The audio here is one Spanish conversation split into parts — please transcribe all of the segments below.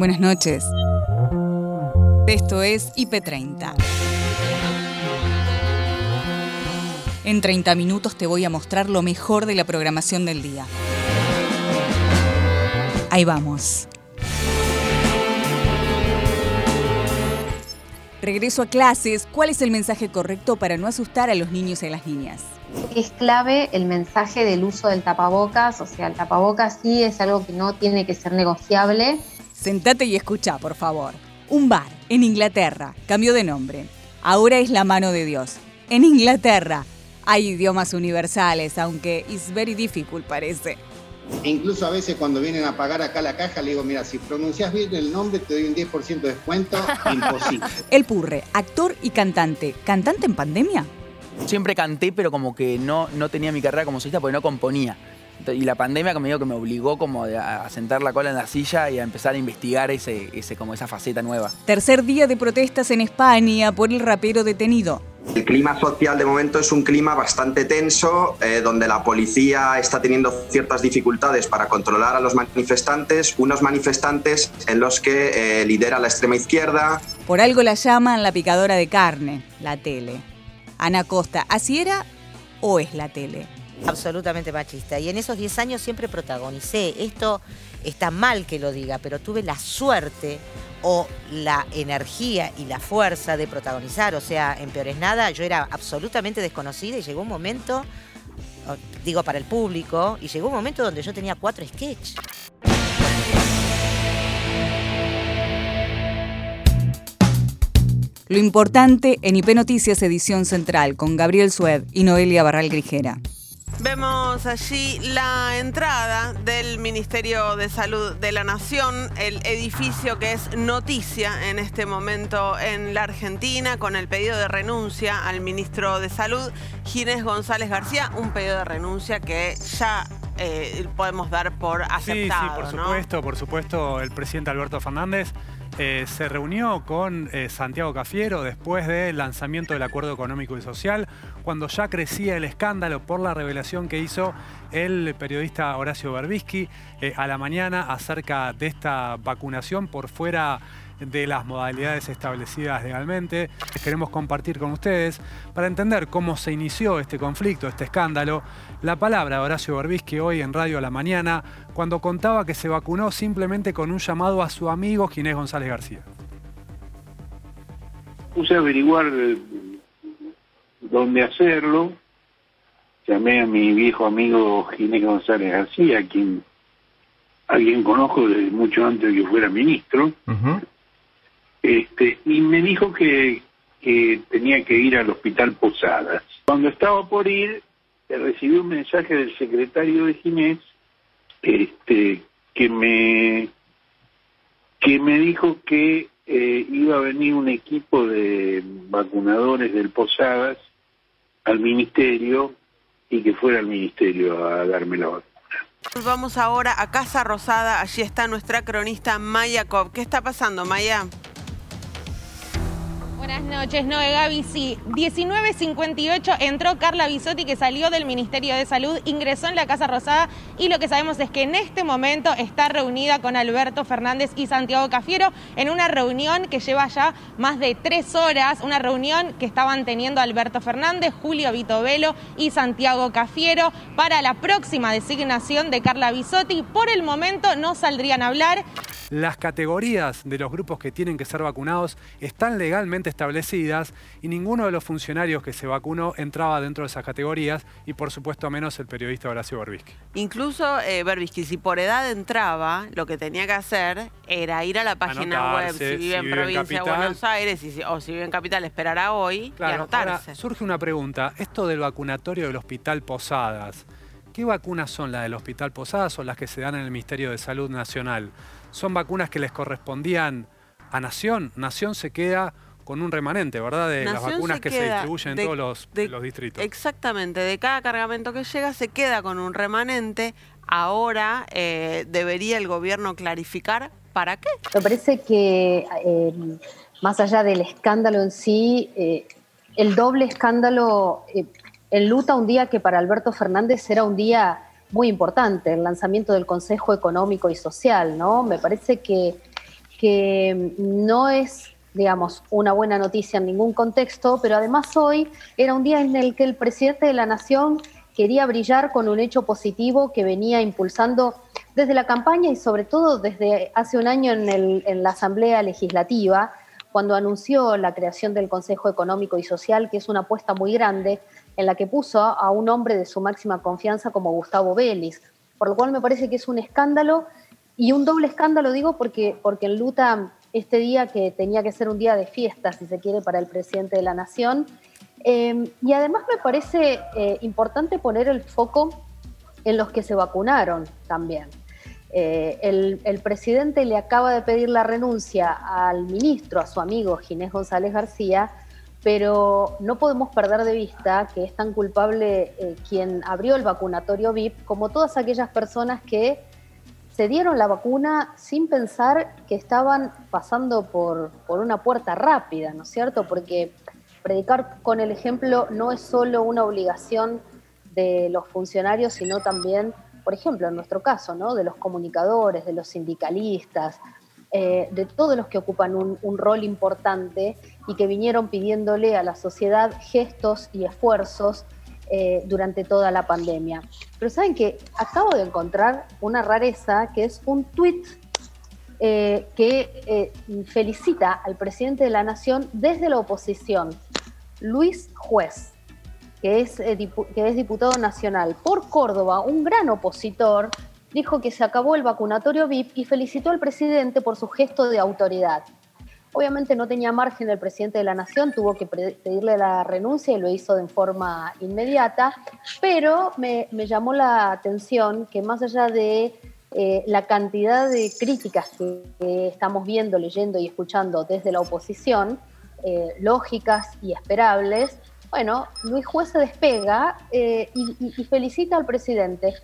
Buenas noches. Esto es IP30. En 30 minutos te voy a mostrar lo mejor de la programación del día. Ahí vamos. Regreso a clases. ¿Cuál es el mensaje correcto para no asustar a los niños y a las niñas? Es clave el mensaje del uso del tapabocas, o sea, el tapabocas sí es algo que no tiene que ser negociable. Sentate y escucha, por favor. Un bar en Inglaterra cambió de nombre. Ahora es la mano de Dios. En Inglaterra hay idiomas universales, aunque it's very difficult parece. incluso a veces cuando vienen a pagar acá la caja, le digo, mira, si pronuncias bien el nombre te doy un 10% de descuento. Imposible. El Purre, actor y cantante. ¿Cantante en pandemia? Siempre canté, pero como que no, no tenía mi carrera como solista porque no componía. Y la pandemia como que me obligó como a sentar la cola en la silla y a empezar a investigar ese, ese, como esa faceta nueva. Tercer día de protestas en España por el rapero detenido. El clima social de momento es un clima bastante tenso, eh, donde la policía está teniendo ciertas dificultades para controlar a los manifestantes, unos manifestantes en los que eh, lidera la extrema izquierda. Por algo la llaman la picadora de carne, la tele. Ana Costa, ¿así era o es la tele? Absolutamente machista. Y en esos 10 años siempre protagonicé. Esto está mal que lo diga, pero tuve la suerte o la energía y la fuerza de protagonizar. O sea, en Peores Nada yo era absolutamente desconocida y llegó un momento, digo para el público, y llegó un momento donde yo tenía cuatro sketches. Lo importante en IP Noticias Edición Central con Gabriel Sued y Noelia Barral Grijera. Vemos allí la entrada del Ministerio de Salud de la Nación, el edificio que es noticia en este momento en la Argentina, con el pedido de renuncia al ministro de Salud, Ginés González García, un pedido de renuncia que ya eh, podemos dar por aceptado. Sí, sí, por supuesto, por supuesto, el presidente Alberto Fernández eh, se reunió con eh, Santiago Cafiero después del lanzamiento del Acuerdo Económico y Social, cuando ya crecía el escándalo por la revelación que hizo el periodista Horacio Berbisky eh, a la mañana acerca de esta vacunación por fuera de las modalidades establecidas legalmente. Queremos compartir con ustedes para entender cómo se inició este conflicto, este escándalo, la palabra de Horacio Berbisky hoy en Radio a la Mañana, cuando contaba que se vacunó simplemente con un llamado a su amigo Ginés González García. Puse a averiguar eh, dónde hacerlo. Llamé a mi viejo amigo Ginés González García, a quien, a quien conozco desde mucho antes de que fuera ministro. Este, y me dijo que, tenía que ir al hospital Posadas. Cuando estaba por ir, recibí un mensaje del secretario de Ginés este, que me que me dijo que eh, iba a venir un equipo de vacunadores del Posadas al ministerio y que fuera al ministerio a darme la vacuna. Vamos ahora a Casa Rosada, allí está nuestra cronista Maya Cobb. ¿Qué está pasando, Maya? Buenas noches, Noé Gaby. Sí, 19.58 entró Carla Bisotti, que salió del Ministerio de Salud, ingresó en la Casa Rosada y lo que sabemos es que en este momento está reunida con Alberto Fernández y Santiago Cafiero en una reunión que lleva ya más de tres horas, una reunión que estaban teniendo Alberto Fernández, Julio Vitovelo y Santiago Cafiero para la próxima designación de Carla Bisotti. Por el momento no saldrían a hablar. Las categorías de los grupos que tienen que ser vacunados están legalmente establecidas y ninguno de los funcionarios que se vacunó entraba dentro de esas categorías y por supuesto menos el periodista Horacio Berbisky. Incluso eh, Berbisky, si por edad entraba, lo que tenía que hacer era ir a la página web, si vive en provincia de Buenos Aires o si vive en capital, esperar a hoy y anotarse. surge una pregunta, esto del vacunatorio del Hospital Posadas, ¿qué vacunas son las del Hospital Posadas o las que se dan en el Ministerio de Salud Nacional? son vacunas que les correspondían a Nación. Nación se queda con un remanente, ¿verdad? De las vacunas que se distribuyen en todos los, los, distritos. Exactamente, de cada cargamento que llega se queda con un remanente. Ahora eh, debería el gobierno clarificar para qué. Me parece que eh, más allá del escándalo en sí, eh, el doble escándalo enluta un día que para Alberto Fernández era un día muy importante, el lanzamiento del Consejo Económico y Social, ¿no? Me parece que que no es, digamos, una buena noticia en ningún contexto, pero además hoy era un día en el que el presidente de la Nación quería brillar con un hecho positivo que venía impulsando desde la campaña y sobre todo desde hace un año en, la Asamblea Legislativa, cuando anunció la creación del Consejo Económico y Social, que es una apuesta muy grande en la que puso a un hombre de su máxima confianza como Gustavo Vélez, por lo cual me parece que es un escándalo y un doble escándalo, digo, porque, porque Luta este día que tenía que ser un día de fiesta, si se quiere, para el presidente de la Nación. Eh, y además me parece eh, importante poner el foco en los que se vacunaron también. Eh, el, presidente le acaba de pedir la renuncia al ministro, a su amigo Ginés González García, pero no podemos perder de vista que es tan culpable eh, quien abrió el vacunatorio VIP como todas aquellas personas que se dieron la vacuna sin pensar que estaban pasando por, por una puerta rápida, ¿no es cierto? Porque predicar con el ejemplo no es solo una obligación de los funcionarios, sino también, por ejemplo, en nuestro caso, ¿no? de los comunicadores, de los sindicalistas, eh, de todos los que ocupan un, rol importante y que vinieron pidiéndole a la sociedad gestos y esfuerzos eh, durante toda la pandemia. Pero saben que acabo de encontrar una rareza que es un tuit eh, que felicita al presidente de la Nación desde la oposición, Luis Juez que es, eh, que es diputado nacional por Córdoba, un gran opositor, dijo que se acabó el vacunatorio VIP y felicitó al presidente por su gesto de autoridad. Obviamente no tenía margen el presidente de la Nación, tuvo que pedirle la renuncia y lo hizo de forma inmediata, pero me, llamó la atención que más allá de eh, la cantidad de críticas que, estamos viendo, leyendo y escuchando desde la oposición, eh, lógicas y esperables, bueno, Luis Juez se despega eh, y, felicita al presidente.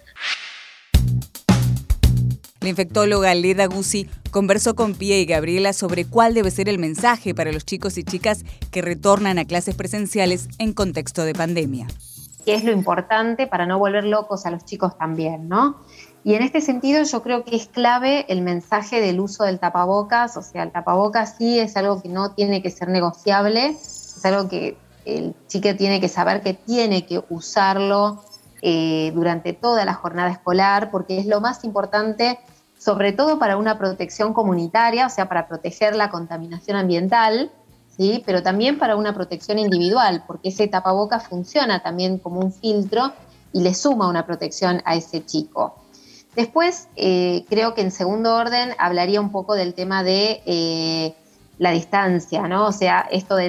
La infectóloga Leda Guzzi conversó con Pia y Gabriela sobre cuál debe ser el mensaje para los chicos y chicas que retornan a clases presenciales en contexto de pandemia. ¿Qué es lo importante para no volver locos a los chicos también, no? Y en este sentido yo creo que es clave el mensaje del uso del tapabocas, o sea, el tapabocas sí es algo que no tiene que ser negociable, es algo que el chico tiene que saber que tiene que usarlo eh, durante toda la jornada escolar, porque es lo más importante, sobre todo para una protección comunitaria, o sea, para proteger la contaminación ambiental, ¿sí? pero también para una protección individual, porque ese tapaboca funciona también como un filtro y le suma una protección a ese chico. Después, eh, creo que en segundo orden hablaría un poco del tema de eh, la distancia, ¿no? O sea, esto de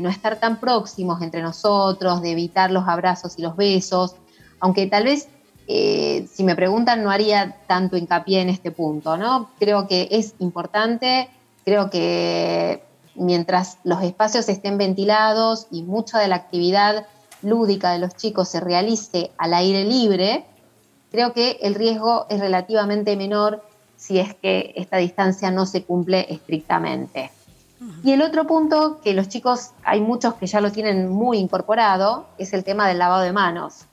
no estar tan próximos entre nosotros, de evitar los abrazos y los besos, aunque tal vez eh, si me preguntan no haría tanto hincapié en este punto, ¿no? Creo que es importante, creo que mientras los espacios estén ventilados y mucha de la actividad lúdica de los chicos se realice al aire libre, creo que el riesgo es relativamente menor si es que esta distancia no se cumple estrictamente. Y el otro punto, que los chicos, hay muchos que ya lo tienen muy incorporado, es el tema del lavado de manos.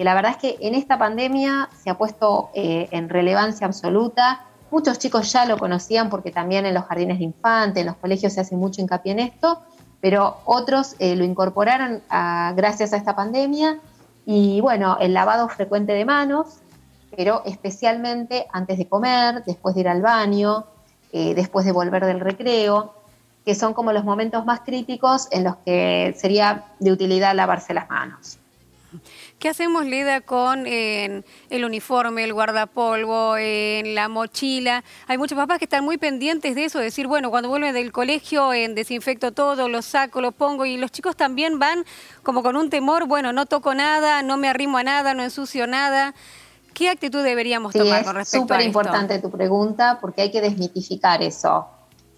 Que la verdad es que en esta pandemia se ha puesto eh, en relevancia absoluta. Muchos chicos ya lo conocían porque también en los jardines de infantes, en los colegios se hace mucho hincapié en esto, pero otros eh, lo incorporaron gracias a esta pandemia. Y bueno, el lavado frecuente de manos, pero especialmente antes de comer, después de ir al baño, eh, después de volver del recreo que son como los momentos más críticos en los que sería de utilidad lavarse las manos. ¿Qué hacemos, Lida, con el uniforme, el guardapolvo, en la mochila? Hay muchos papás que están muy pendientes de eso, decir, bueno, cuando vuelven del colegio en desinfecto todo, lo saco, lo pongo, y los chicos también van como con un temor, bueno, no toco nada, no me arrimo a nada, no ensucio nada. ¿Qué actitud deberíamos tomar con respecto a esto? Es súper importante tu pregunta porque hay que desmitificar eso.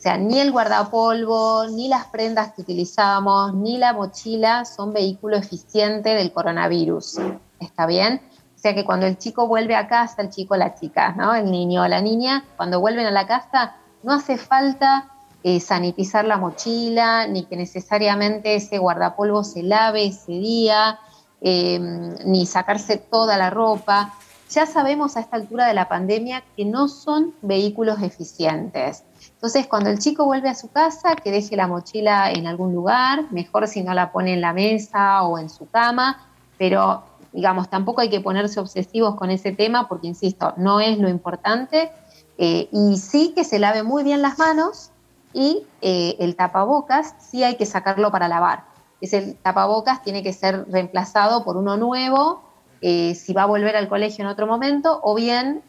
O sea, ni el guardapolvo, ni las prendas que utilizamos, ni la mochila son vehículo eficiente del coronavirus. ¿Está bien? O sea que cuando el chico vuelve a casa, el chico o la chica, ¿no? El niño o la niña, cuando vuelven a la casa, no hace falta eh, sanitizar la mochila, ni que necesariamente ese guardapolvo se lave ese día, em, ni sacarse toda la ropa. ya sabemos a esta altura de la pandemia que no son vehículos eficientes. Entonces, cuando el chico vuelve a su casa, que deje la mochila en algún lugar, mejor si no la pone en la mesa o en su cama, pero digamos, tampoco hay que ponerse obsesivos con ese tema porque, insisto, no es lo importante. Eh, y sí que se lave muy bien las manos y eh, el tapabocas sí hay que sacarlo para lavar. Ese tapabocas tiene que ser reemplazado por uno nuevo eh, si va a volver al colegio en otro momento o bien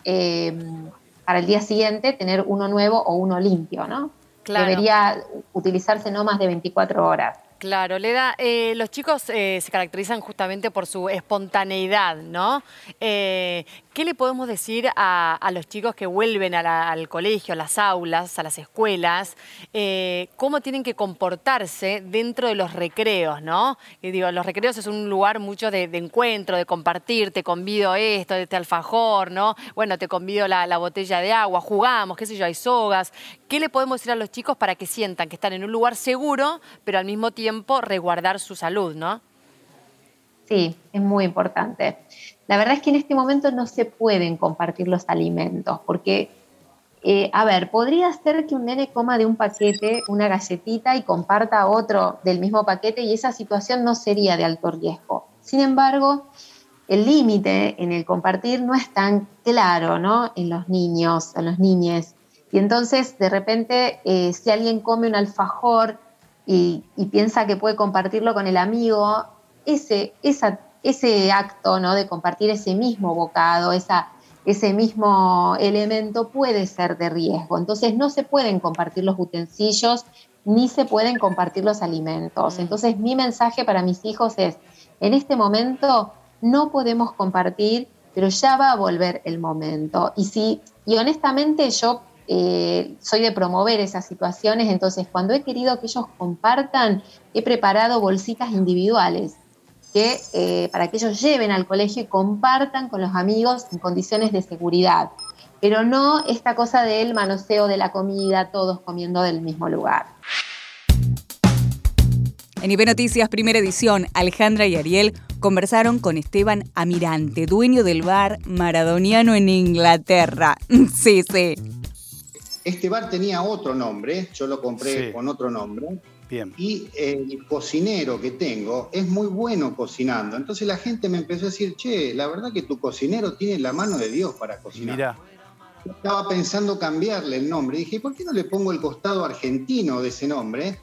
para el día siguiente tener uno nuevo o uno limpio, ¿no? Debería utilizarse no más de 24 horas. Claro, Leda, eh, los chicos eh, se caracterizan justamente por su espontaneidad, ¿no? Eh, ¿Qué le podemos decir a, los chicos que vuelven al colegio, a las aulas, a las escuelas? ¿Cómo tienen que comportarse dentro de los recreos, no? Y digo, los recreos es un lugar mucho de, encuentro, de compartir, te convido esto, este alfajor, ¿no? Bueno, te convido la, la botella de agua, jugamos, qué sé yo, hay sogas. ¿Qué le podemos decir a los chicos para que sientan que están en un lugar seguro, pero al mismo tiempo resguardar su salud, ¿no? Sí, es muy importante. La verdad es que en este momento no se pueden compartir los alimentos, porque, eh, a ver, podría ser que un nene coma de un paquete una galletita y comparta otro del mismo paquete y esa situación no sería de alto riesgo. Sin embargo, el límite en el compartir no es tan claro, ¿no? En los niños, en los niñes. Y entonces, de repente, eh, si alguien come un alfajor y, piensa que puede compartirlo con el amigo, ese, ese acto ¿no? de compartir ese mismo bocado, esa, ese mismo elemento puede ser de riesgo. Entonces no se pueden compartir los utensilios ni se pueden compartir los alimentos. Mm. Entonces mi mensaje para mis hijos es, en este momento no podemos compartir, pero ya va a volver el momento. Y, si, y honestamente yo eh, soy de promover esas situaciones, entonces cuando he querido que ellos compartan, he preparado bolsitas individuales que, eh, para que ellos lleven al colegio y compartan con los amigos en condiciones de seguridad, pero no esta cosa del manoseo de la comida, todos comiendo del mismo lugar. En IP Noticias, primera edición, Alejandra y Ariel conversaron con Esteban Amirante, dueño del bar maradoniano en Inglaterra. Sí, sí. Este bar tenía otro nombre, yo lo compré con otro nombre. Bien. Y el cocinero que tengo es muy bueno cocinando. Entonces la gente me empezó a decir, che, la verdad que tu cocinero tiene la mano de Dios para cocinar. Mira. estaba pensando cambiarle el nombre. Dije, ¿por qué no le pongo el costado argentino de ese nombre?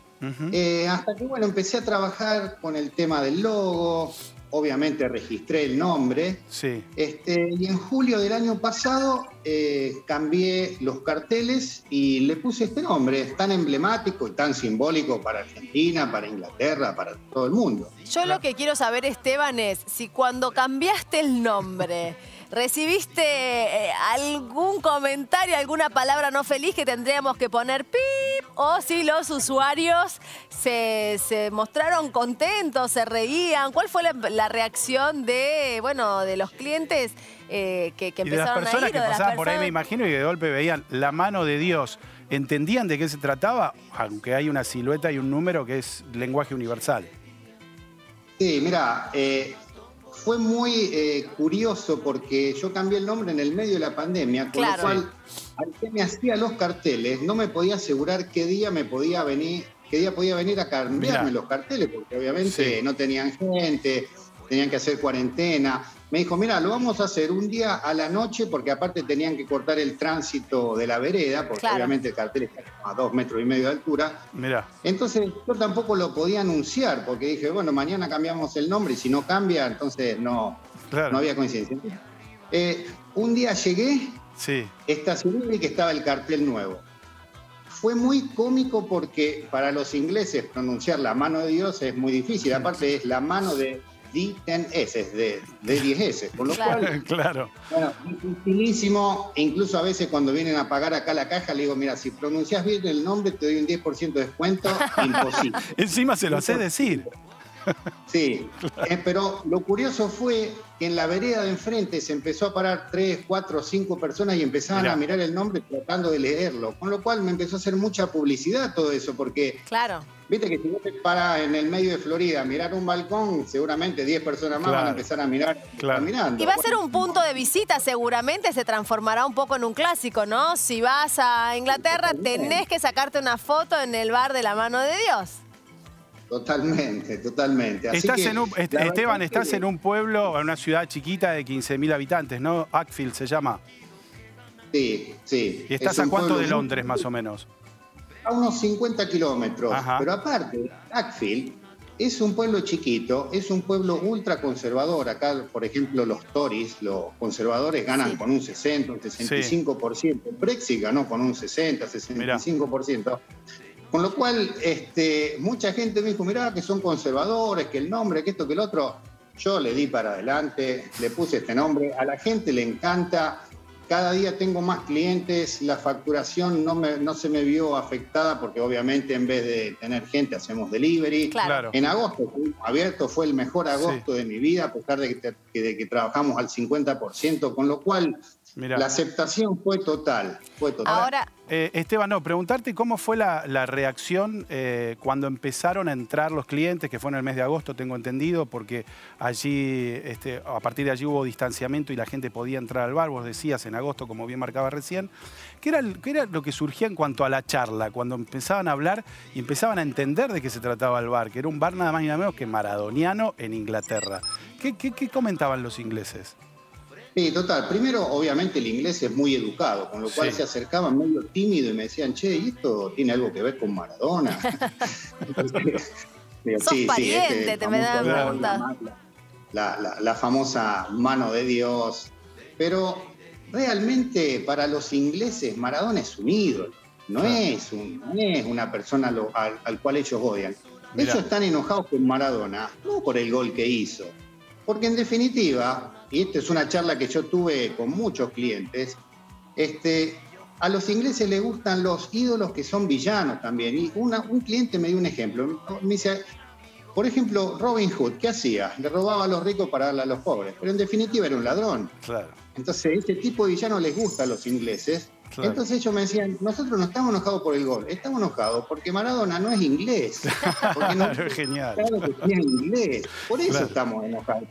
Eh, hasta que, bueno, empecé a trabajar con el tema del logo, obviamente registré el nombre. Sí. Este, y en julio del año pasado eh, cambié los carteles y le puse este nombre, tan emblemático y tan simbólico para Argentina, para Inglaterra, para todo el mundo. Yo lo que quiero saber, Esteban, es si cuando cambiaste el nombre ¿Recibiste eh, algún comentario, alguna palabra no feliz que tendríamos que poner pip? ¿O si los usuarios se, mostraron contentos, se reían? ¿Cuál fue la, reacción de, bueno, de los clientes eh, que, que, empezaron de las personas que pasaban por ahí, me imagino, y de golpe veían la mano de Dios. ¿Entendían de qué se trataba? Aunque hay una silueta y un número que es lenguaje universal. Sí, mira, eh, fue muy eh, curioso porque yo cambié el nombre en el medio de la pandemia, con lo cual al que me hacía los carteles no me podía asegurar qué día me podía venir, qué día podía venir a cambiarme los carteles, porque obviamente no tenían gente, tenían que hacer cuarentena me dijo, mira, lo vamos a hacer un día a la noche, porque aparte tenían que cortar el tránsito de la vereda, porque obviamente el cartel está a dos metros y medio de altura. Mira. Entonces yo tampoco lo podía anunciar, porque dije, bueno, mañana cambiamos el nombre y si no cambia, entonces no, no había coincidencia. Eh, un día llegué, sí. estacioné y que estaba el cartel nuevo. Fue muy cómico porque para los ingleses pronunciar la mano de Dios es muy difícil. Aparte es la mano de D10S, de, de 10S, por lo cual, claro. bueno, dificilísimo, e incluso a veces cuando vienen a pagar acá la caja, le digo, mira, si pronuncias bien el nombre, te doy un 10% de descuento, imposible. Encima se lo hace decir. Sí, eh, pero lo curioso fue que en la vereda de enfrente se empezó a parar tres, cuatro, cinco personas y empezaban Mirá. a mirar el nombre tratando de leerlo. Con lo cual me empezó a hacer mucha publicidad todo eso, porque Claro. viste que si vos te paras en el medio de Florida a mirar un balcón, seguramente 10 personas más van Claro. a empezar a mirar mirando. Y va a ser un punto de visita, seguramente se transformará un poco en un clásico, ¿no? Si vas a Inglaterra, tenés que sacarte una foto en el bar de la mano de Dios. Totalmente, totalmente. Así Estás que, en un- est- Esteban, estás que- en un pueblo, en una ciudad chiquita de 15.000 habitantes, ¿no? Ackfield se llama. Sí, sí. ¿Y estás Es a cuánto de Londres, más o menos? A unos 50 kilómetros. Pero aparte, Ackfield es un pueblo chiquito, es un pueblo ultra conservador. Acá, por ejemplo, los Tories, los conservadores, ganan con un 60, un 65%. El Brexit ganó con un 60, 65%. Con lo cual, este, mucha gente me dijo, mirá que son conservadores, que el nombre, que esto, que el otro. Yo le di para adelante, le puse este nombre, a la gente le encanta, cada día tengo más clientes, la facturación no, me- no se me vio afectada porque obviamente en vez de tener gente hacemos delivery. Claro. En agosto abierto fue el mejor agosto de mi vida, a pesar de que, de trabajamos al 50%, con lo cual Mirá. la aceptación fue total. Fue total. Eh, Esteban, no, preguntarte cómo fue la, reacción eh, cuando empezaron a entrar los clientes, que fue en el mes de agosto, tengo entendido, porque allí, este, a partir de allí hubo distanciamiento y la gente podía entrar al bar, vos decías en agosto, como bien marcaba recién. ¿Qué era, lo que surgía en cuanto a la charla, cuando empezaban a hablar y empezaban a entender de qué se trataba el bar, que era un bar nada más ni nada menos que maradoniano en Inglaterra? ¿Qué, qué- qué comentaban los ingleses? Sí, total. Primero, obviamente, el inglés es muy educado, con lo cual Sí. se acercaban medio tímido y me decían, che, ¿y esto tiene algo que ver con Maradona? Digo, Sos pariente, este te me dan famoso- preguntas. la, la- la famosa mano de Dios. Pero realmente para los ingleses Maradona es un ídolo, no, es, un- no es una persona lo- al, al cual ellos odian. Mirá. Ellos están enojados con Maradona, no por el gol que hizo, porque en definitiva, y esta es una charla que yo tuve con muchos clientes, este, a los ingleses les gustan los ídolos que son villanos también. Y una- un cliente me dio un ejemplo. Me dice, por ejemplo, Robin Hood, ¿qué hacía? Le robaba a los ricos para darle a los pobres, pero en definitiva era un ladrón. Claro. Entonces, ese tipo de villano les gusta a los ingleses. Claro. Entonces ellos me decían, nosotros no estamos enojados por el gol, estamos enojados porque Maradona no es inglés. Porque no Claro, genial. claro que es inglés. Por eso Claro. estamos enojados.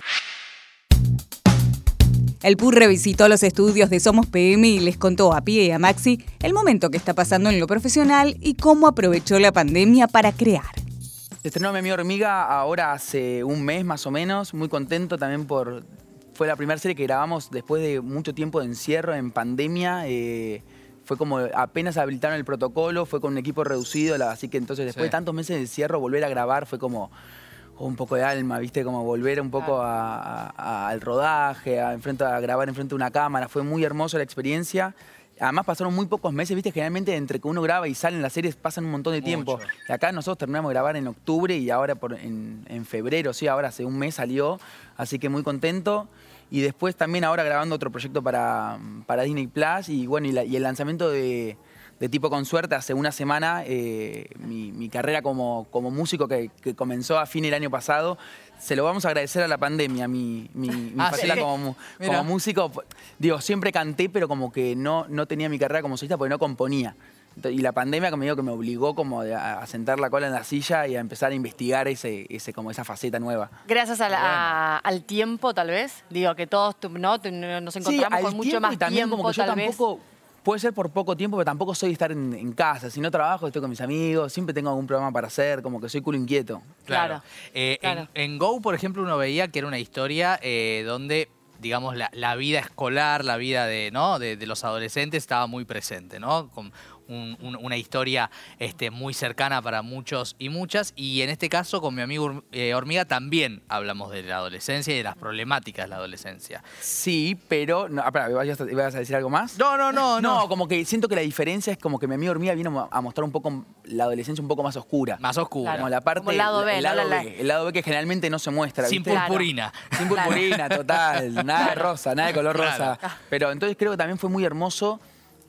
El PUR revisitó los estudios de Somos PM y les contó a Pie y a Maxi el momento que está pasando en lo profesional y cómo aprovechó la pandemia para crear. Estrenó Mi Hormiga ahora hace un mes más o menos, muy contento también por... Fue la primera serie que grabamos después de mucho tiempo de encierro en pandemia. eh, fue como apenas habilitaron el protocolo, fue con un equipo reducido, la- así que entonces después Sí. de tantos meses de encierro, volver a grabar fue como un poco de alma, ¿viste? Como volver un poco a- a- al rodaje, a, enfrente, a grabar enfrente de una cámara. Fue muy hermosa la experiencia. Además pasaron muy pocos meses, viste, generalmente entre que uno graba y salen las series pasan un montón de tiempo. Y acá nosotros terminamos de grabar en octubre y ahora por, en, en febrero, sí, ahora hace un mes salió, así que muy contento. Y después también ahora grabando otro proyecto para, para Disney Plus y bueno, y, la- y el lanzamiento de, de Tipo con Suerte hace una semana, eh, mi, mi carrera como, como músico que, que comenzó a fin del año pasado, se lo vamos a agradecer a la pandemia, mi, mi, mi Ah, faceta ¿sí? como, músico. Digo, siempre canté, pero como que no, no tenía mi carrera como solista porque no componía. Y la pandemia como digo, que me obligó como a, sentar la cola en la silla y a empezar a investigar ese, ese, como esa faceta nueva. Gracias a la- a- al tiempo, tal vez. Digo, que todos ¿no? Nos encontramos al con mucho más y también tiempo, como que yo tal vez. Puede ser por poco tiempo, pero tampoco soy de estar en, en casa. Si no trabajo, estoy con mis amigos, siempre tengo algún programa para hacer, como que soy culo inquieto. Claro. Eh, en- Go, por ejemplo, uno veía que era una historia eh, donde, digamos, la, la vida escolar, la vida de, ¿no? de, de los adolescentes estaba muy presente, ¿no? Con un- un- una historia este, muy cercana para muchos y muchas. Y en este caso, con mi amigo eh, Hormiga, también hablamos de la adolescencia y de las problemáticas de la adolescencia. Sí, pero. No, ah, espera, ¿ibas a, ibas a decir algo más? No, no, no, no. No, como que siento que la diferencia es como que mi amigo hormiga vino a mostrar un poco la adolescencia un poco más oscura. Más oscura. Como la parte. Como el lado B, el lado La- B, el lado B que generalmente no se muestra. Sin ¿viste? purpurina. Sin purpurina, total. Nada de rosa, nada de color Claro. rosa. Pero entonces creo que también fue muy hermoso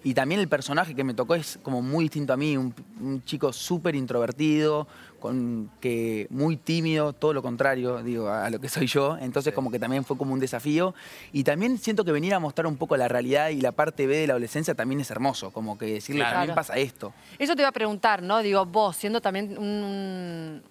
y también el personaje que me tocó es como muy distinto a mí, un, chico súper introvertido, con, que muy tímido, todo lo contrario, digo, a, lo que soy yo. Entonces como que también fue como un desafío. Y también siento que venir a mostrar un poco la realidad y la parte B de la adolescencia también es hermoso, como que decirle también pasa esto. Eso te iba a preguntar, ¿no? Digo, vos siendo también un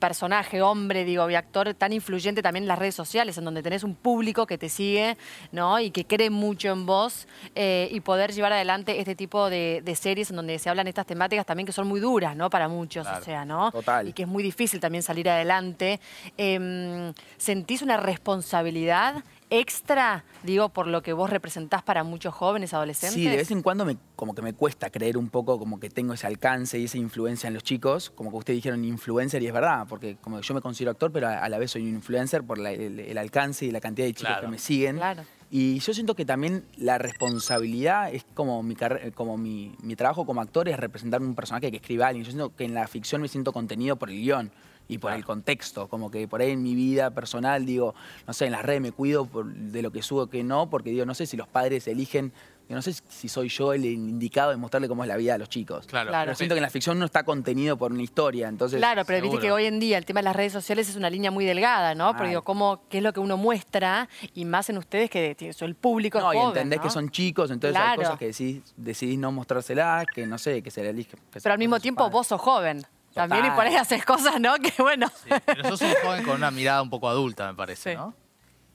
personaje, hombre, digo, y actor tan influyente también en las redes sociales, en donde tenés un público que te sigue, ¿no? Y que cree mucho en vos, eh, y poder llevar adelante este tipo de, series en donde se hablan estas temáticas también que son muy duras, ¿no? Para muchos, o sea, ¿no? Total. Y que es muy difícil también salir adelante. Em, ¿Sentís una responsabilidad extra, digo, por lo que vos representás para muchos jóvenes, adolescentes? Sí, de vez en cuando me, como que me cuesta creer un poco como que tengo ese alcance y esa influencia en los chicos, como que ustedes dijeron influencer y es verdad, porque como yo me considero actor, pero a, la vez soy un influencer por el, alcance y la cantidad de chicos que me siguen. Claro. Y yo siento que también la responsabilidad es como mi, como mi, mi trabajo como actor es representar un personaje que escribe a alguien. Yo siento que en la ficción me siento contenido por el guion y por el contexto, como que por ahí en mi vida personal digo, no sé, en las redes me cuido de lo que subo que no, porque digo, no sé si los padres eligen, yo no sé si soy yo el indicado de mostrarle cómo es la vida a los chicos. Claro. Pero siento que en la ficción no está contenido por una historia, entonces... Claro, pero viste que hoy en día el tema de las redes sociales es una línea muy delgada, ¿no? Porque digo, cómo, qué es lo que uno muestra, y más en ustedes que son el público No, y entendés que son chicos, entonces hay cosas que decidís, no mostrárselas, que no sé, que se le elige. Pero al mismo tiempo vos sos joven. También y por ahí haces cosas, ¿no? Que bueno. pero sos un joven con una mirada un poco adulta, me parece, ¿no?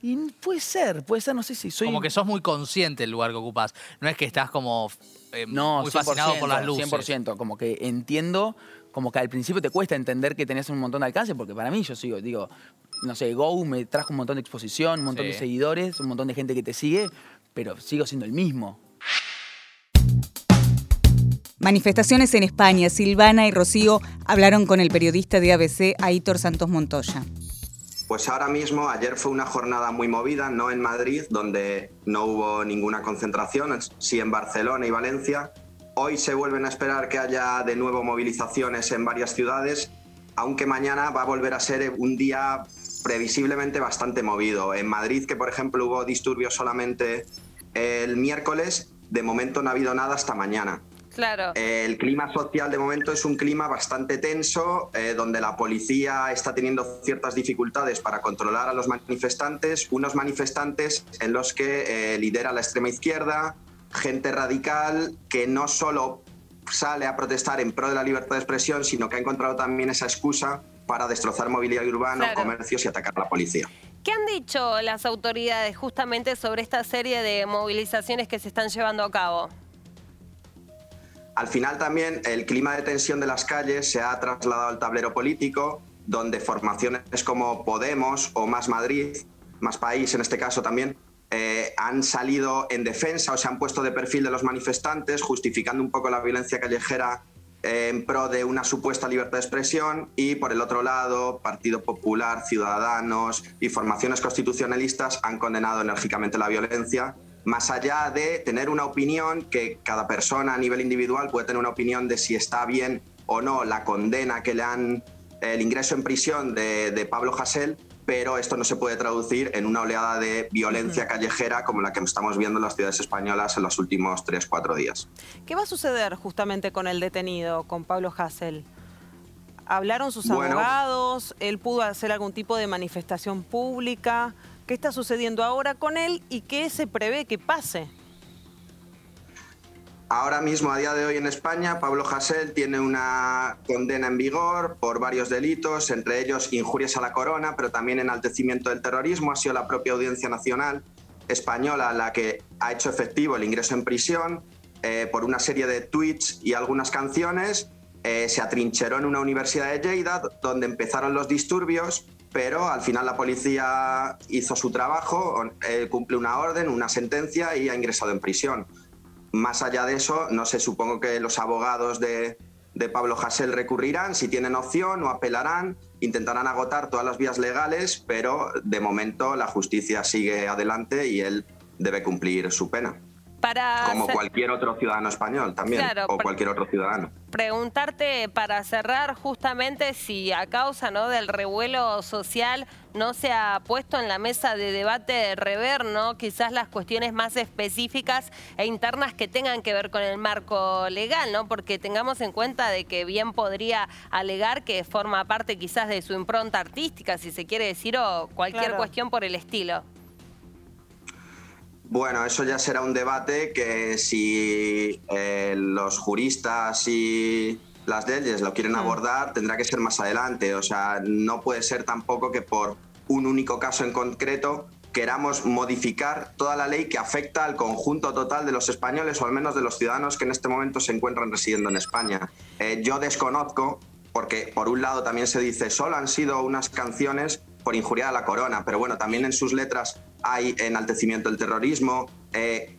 Y puede ser, puede ser, no sé si soy... Como que sos muy consciente del lugar que ocupas. No es que estás como eh, muy fascinado por las luces. 100%, como que entiendo, como que al principio te cuesta entender que tenés un montón de alcance, porque para mí yo sigo, digo, no sé, Go me trajo un montón de exposición, un montón de seguidores, un montón de gente que te sigue, pero sigo siendo el mismo. Manifestaciones en España. Silvana y Rocío hablaron con el periodista de ABC, Aitor Santos Montoya. Pues ahora mismo, ayer fue una jornada muy movida, no en Madrid, donde no hubo ninguna concentración, sí en Barcelona y Valencia. Hoy se vuelven a esperar que haya de nuevo movilizaciones en varias ciudades, aunque mañana va a volver a ser un día previsiblemente bastante movido. En Madrid, que por ejemplo hubo disturbios solamente el miércoles, de momento no ha habido nada hasta mañana. Claro. El clima social de momento es un clima bastante tenso, eh, donde la policía está teniendo ciertas dificultades para controlar a los manifestantes, unos manifestantes en los que eh, lidera la extrema izquierda, gente radical que no solo sale a protestar en pro de la libertad de expresión, sino que ha encontrado también esa excusa para destrozar mobiliario urbano, comercios y atacar a la policía. ¿Qué han dicho las autoridades justamente sobre esta serie de movilizaciones que se están llevando a cabo? Al final también el clima de tensión de las calles se ha trasladado al tablero político, donde formaciones como Podemos o Más Madrid, Más País en este caso también, eh, han salido en defensa o se han puesto de perfil de los manifestantes, justificando un poco la violencia callejera eh, en pro de una supuesta libertad de expresión. Y por el otro lado, Partido Popular, Ciudadanos y formaciones constitucionalistas han condenado enérgicamente la violencia más allá de tener una opinión que cada persona a nivel individual puede tener una opinión de si está bien o no la condena que le han el ingreso en prisión de, Pablo Hasél, pero esto no se puede traducir en una oleada de violencia callejera como la que estamos viendo en las ciudades españolas en los últimos tres, cuatro días. ¿Qué va a suceder justamente con el detenido, con Pablo Hasél? ¿Hablaron sus abogados? ¿Él pudo hacer algún tipo de manifestación pública? ¿Qué está sucediendo ahora con él y qué se prevé que pase? Ahora mismo, a día de hoy en España, Pablo Hasél tiene una condena en vigor por varios delitos, entre ellos injurias a la corona, pero también enaltecimiento del terrorismo. Ha sido la propia Audiencia Nacional española la que ha hecho efectivo el ingreso en prisión eh, por una serie de tweets y algunas canciones. Eh, se atrincheró en una universidad de Lleida, donde empezaron los disturbios pero al final la policía hizo su trabajo, eh, cumple una orden, una sentencia y ha ingresado en prisión. Más allá de eso, no sé, supongo que los abogados de, Pablo Hasél recurrirán, si tienen opción o apelarán, intentarán agotar todas las vías legales, pero de momento la justicia sigue adelante y él debe cumplir su pena. Para como cualquier otro ciudadano español también, o cualquier otro ciudadano. Preguntarte para cerrar justamente si a causa ¿no? del revuelo social no se ha puesto en la mesa de debate rever ¿no? quizás las cuestiones más específicas e internas que tengan que ver con el marco legal, ¿no? porque tengamos en cuenta de que bien podría alegar que forma parte quizás de su impronta artística, si se quiere decir, o cualquier cuestión por el estilo. Bueno, eso ya será un debate que si eh, los juristas y las leyes lo quieren abordar, tendrá que ser más adelante. O sea, no puede ser tampoco que por un único caso en concreto queramos modificar toda la ley que afecta al conjunto total de los españoles o al menos de los ciudadanos que en este momento se encuentran residiendo en España. Eh, yo desconozco, porque por un lado también se dice, solo han sido unas canciones por injuriar a la corona, pero bueno, también en sus letras hay enaltecimiento del terrorismo, eh,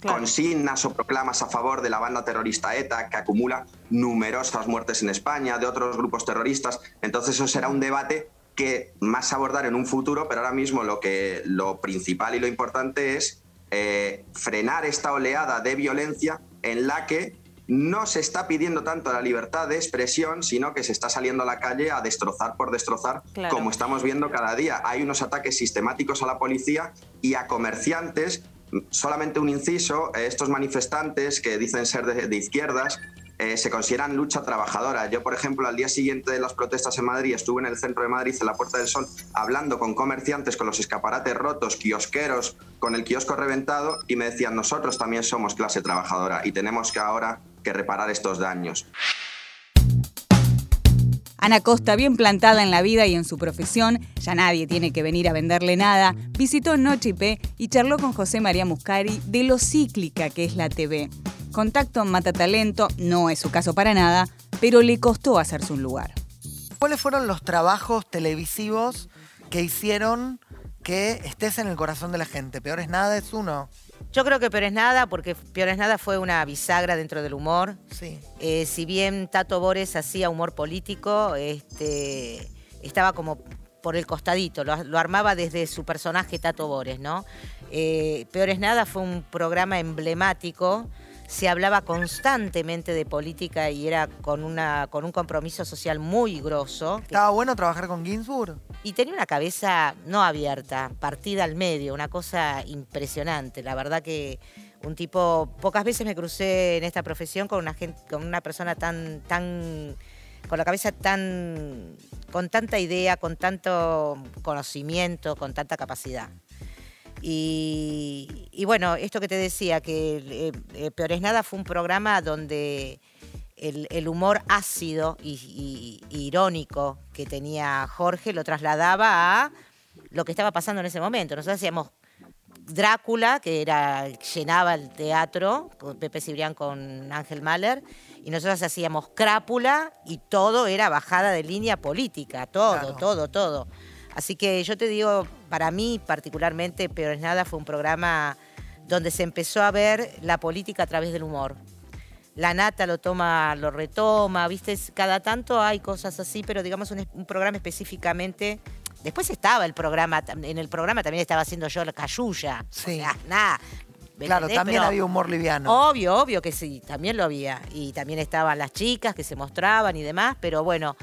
consignas o proclamas a favor de la banda terrorista ETA, que acumula numerosas muertes en España, de otros grupos terroristas. Entonces eso será un debate que más abordar en un futuro, pero ahora mismo lo, que, lo principal y lo importante es eh, frenar esta oleada de violencia en la que no se está pidiendo tanto la libertad de expresión, sino que se está saliendo a la calle a destrozar por destrozar, como estamos viendo cada día. Hay unos ataques sistemáticos a la policía y a comerciantes. Solamente un inciso, eh, estos manifestantes que dicen ser de, izquierdas, eh, se consideran lucha trabajadora. Yo, por ejemplo, al día siguiente de las protestas en Madrid, estuve en el centro de Madrid, en la Puerta del Sol, hablando con comerciantes, con los escaparates rotos, kiosqueros, con el kiosco reventado, y me decían, nosotros también somos clase trabajadora y tenemos que ahora que reparar estos daños. Ana Costa, bien plantada en la vida y en su profesión, ya nadie tiene que venir a venderle nada, visitó Noche y charló con José María Muscari de lo cíclica que es la TV. Contacto mata talento, no es su caso para nada, pero le costó hacerse un lugar. ¿Cuáles fueron los trabajos televisivos que hicieron que estés en el corazón de la gente? Peor es nada, es uno. Yo creo que Peor es Nada, porque Peor es Nada fue una bisagra dentro del humor. Sí. Eh, si bien Tato Bores hacía humor político, este, estaba como por el costadito, lo, armaba desde su personaje Tato Bores, ¿no? Eh, Peor es Nada fue un programa emblemático se hablaba constantemente de política y era con, una, con un compromiso social muy grosso. ¿Estaba bueno trabajar con Ginsburg? Y tenía una cabeza no abierta, partida al medio, una cosa impresionante. La verdad que un tipo, pocas veces me crucé en esta profesión con una, gente, con una persona tan, tan, con la cabeza tan, con tanta idea, con tanto conocimiento, con tanta capacidad. Y, bueno, esto que te decía, que eh, eh, Peor es Nada fue un programa donde el, humor ácido y, irónico que tenía Jorge lo trasladaba a lo que estaba pasando en ese momento. Nosotros hacíamos Drácula, que era llenaba el teatro, con Pepe Cibrián con Ángel Mahler, y nosotros hacíamos Crápula y todo era bajada de línea política, todo, todo, todo. Así que yo te digo, para mí particularmente, Peor es Nada fue un programa donde se empezó a ver la política a través del humor. La nata lo toma, lo retoma, viste, cada tanto hay cosas así, pero digamos un, programa específicamente. Después estaba el programa, en el programa también estaba haciendo yo la cayuya. Sí. O sea, nada. Claro, también había humor liviano. Obvio, obvio que sí, también lo había. Y también estaban las chicas que se mostraban y demás, pero bueno,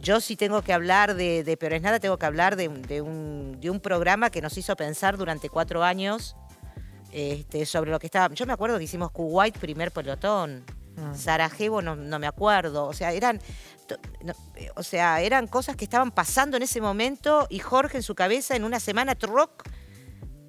yo sí tengo que hablar de, de Peor es Nada, tengo que hablar de, un, programa que nos hizo pensar durante cuatro años este, sobre lo que estaba. Yo me acuerdo que hicimos Kuwait, primer pelotón. Mm. Sarajevo no, me acuerdo. O sea, eran. o sea, eran cosas que estaban pasando en ese momento y Jorge en su cabeza en una semana rock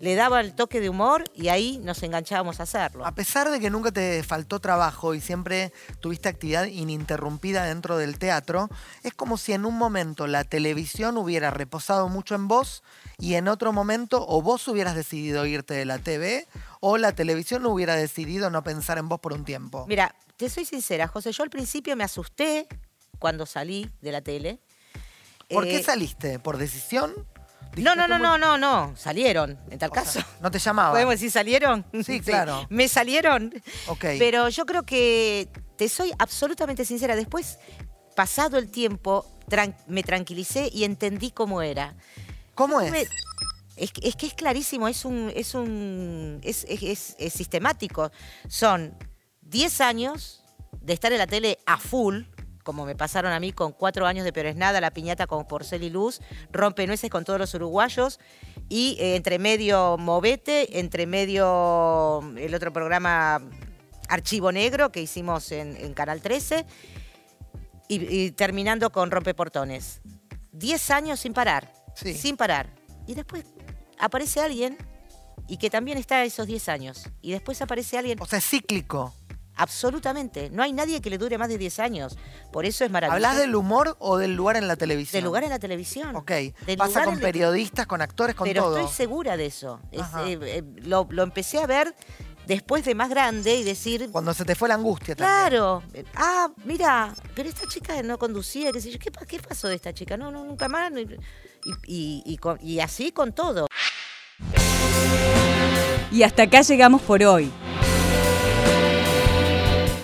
le daba el toque de humor y ahí nos enganchábamos a hacerlo. A pesar de que nunca te faltó trabajo y siempre tuviste actividad ininterrumpida dentro del teatro, es como si en un momento la televisión hubiera reposado mucho en vos y en otro momento o vos hubieras decidido irte de la TV o la televisión hubiera decidido no pensar en vos por un tiempo. Mira, te soy sincera, José, yo al principio me asusté cuando salí de la tele. ¿Por qué eh, saliste? ¿Por decisión? No, no, no, no, no, no. Salieron, en tal caso. ¿No te llamaba? ¿Podemos decir salieron? Sí, claro. Me salieron. Ok. Pero yo creo que, te soy absolutamente sincera, después, pasado el tiempo, me tranquilicé y entendí cómo era. ¿Cómo es? Es, que- es que es clarísimo, es un, es un, es, es- es- es sistemático. Son 10 años de estar en la tele a full, como me pasaron a mí con cuatro años de Pero es nada, la piñata con Porcel y Luz, rompe nueces con todos los uruguayos, y eh, entre medio Movete, entre medio el otro programa Archivo Negro que hicimos en, en Canal 13, y, y terminando con Rompeportones. 10 años sin parar, sin parar. Y después aparece alguien y que también está esos 10 años. Y después aparece alguien... O sea, cíclico. Absolutamente. No hay nadie que le dure más de 10 años. Por eso es maravilloso. ¿Hablas del humor o del lugar en la televisión? Del lugar en la televisión. Ok. Del Pasa lugar con el periodistas, con actores, con Pero todo. estoy segura de eso. Es, eh, eh, lo, lo empecé a ver después de más grande y decir... Cuando se te fue la angustia también. Claro. Ah, mira, pero esta chica no conducía, qué sé yo. ¿Qué, pa- qué pasó de esta chica? No, no, nunca más. Y, y- y con- y así con todo. Y hasta acá llegamos por hoy.